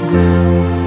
Ground.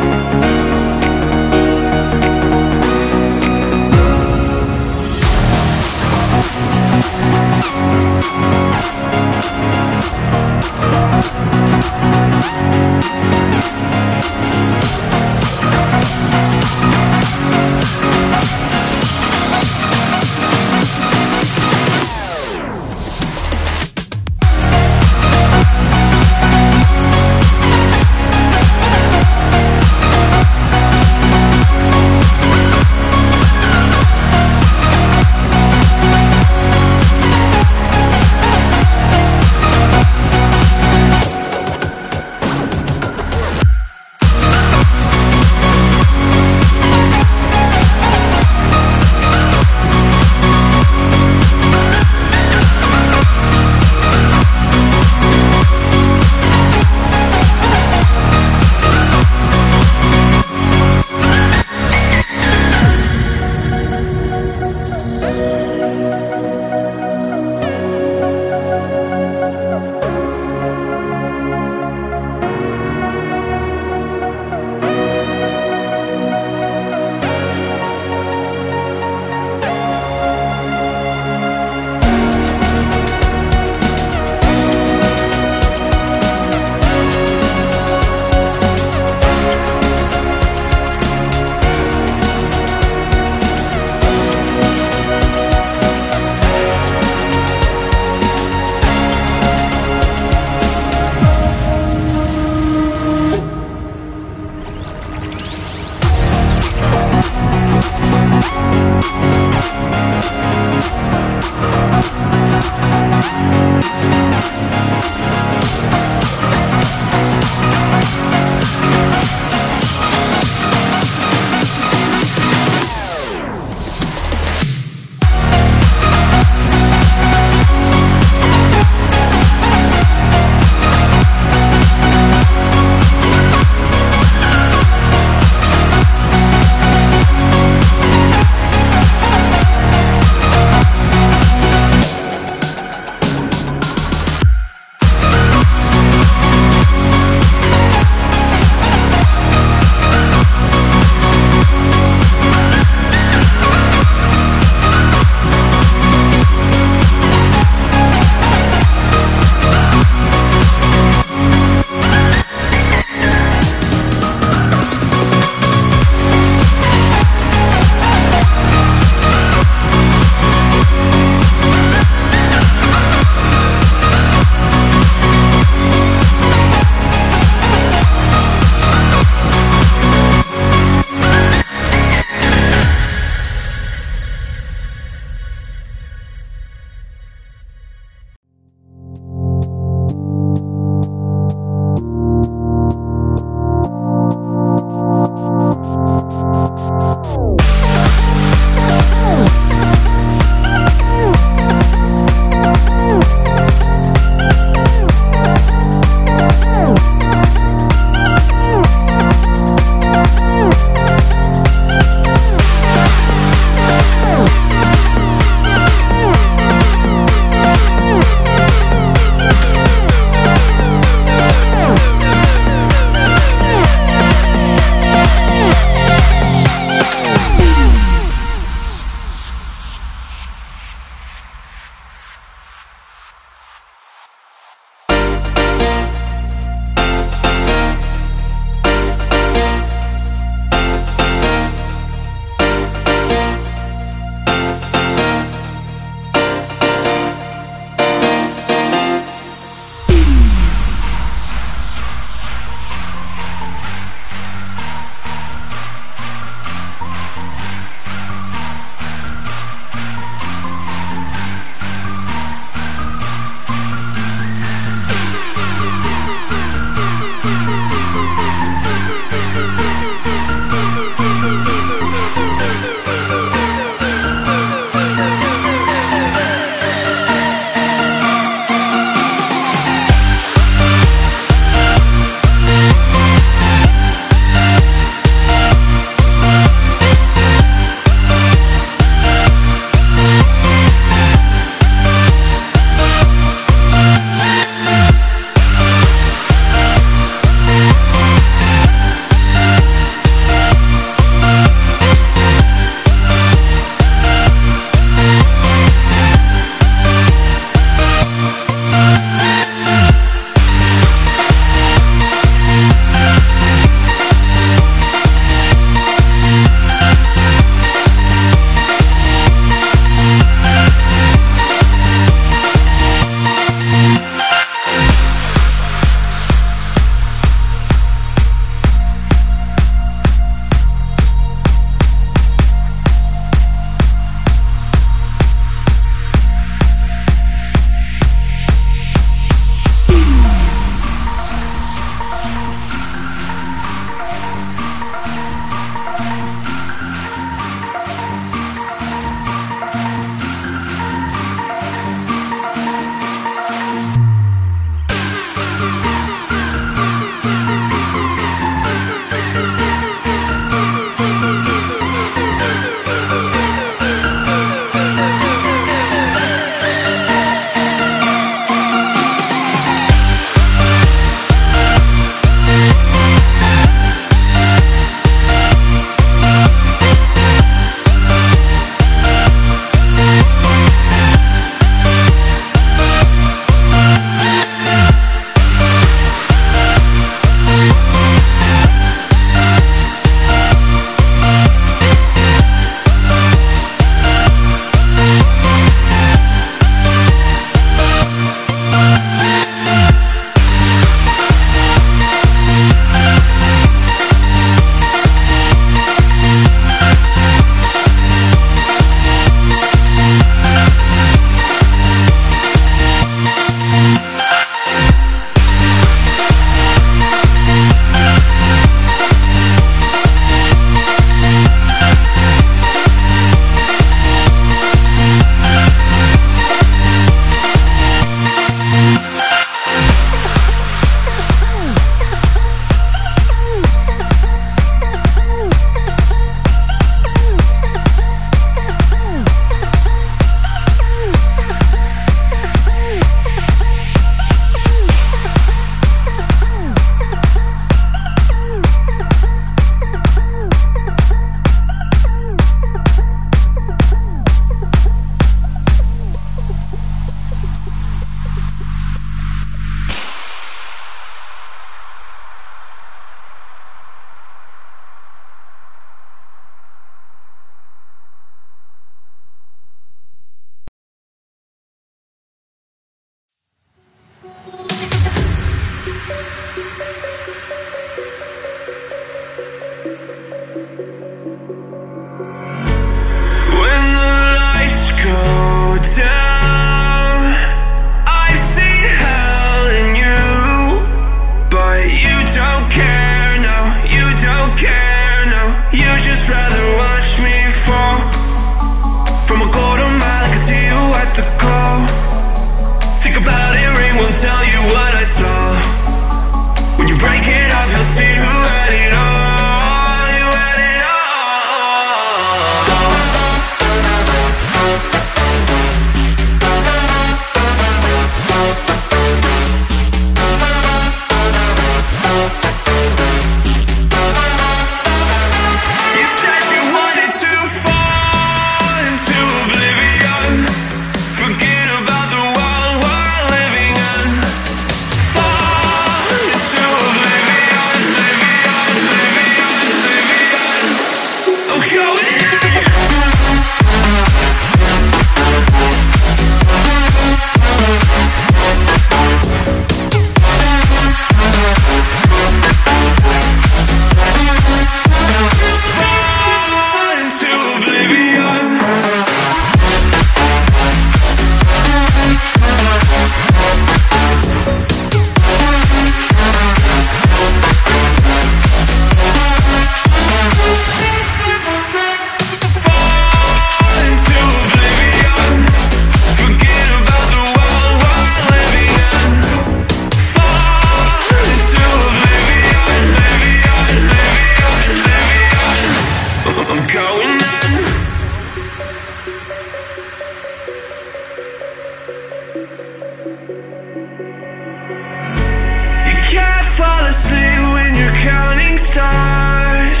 stars.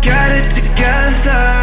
Get it together.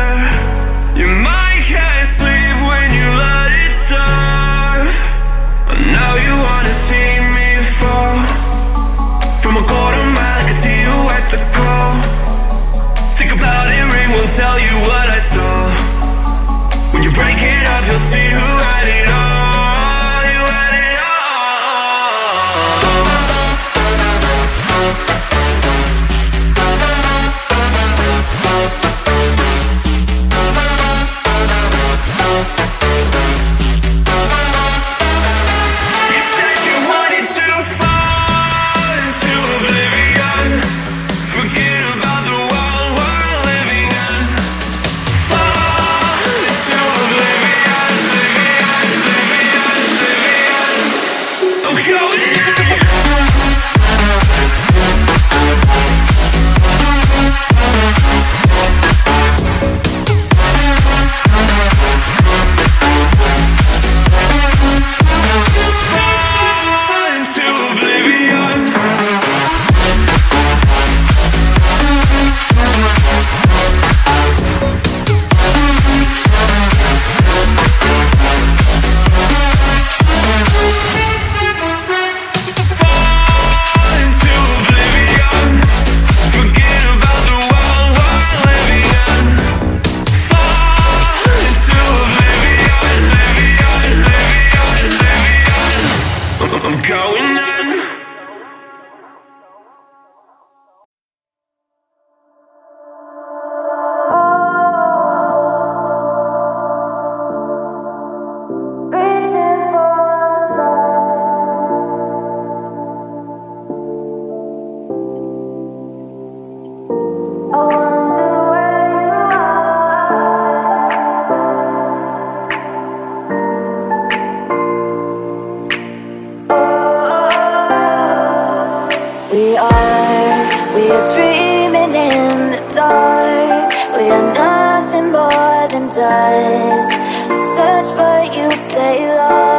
We are, we are dreaming in the dark. We are nothing more than dust. Search but you stay lost.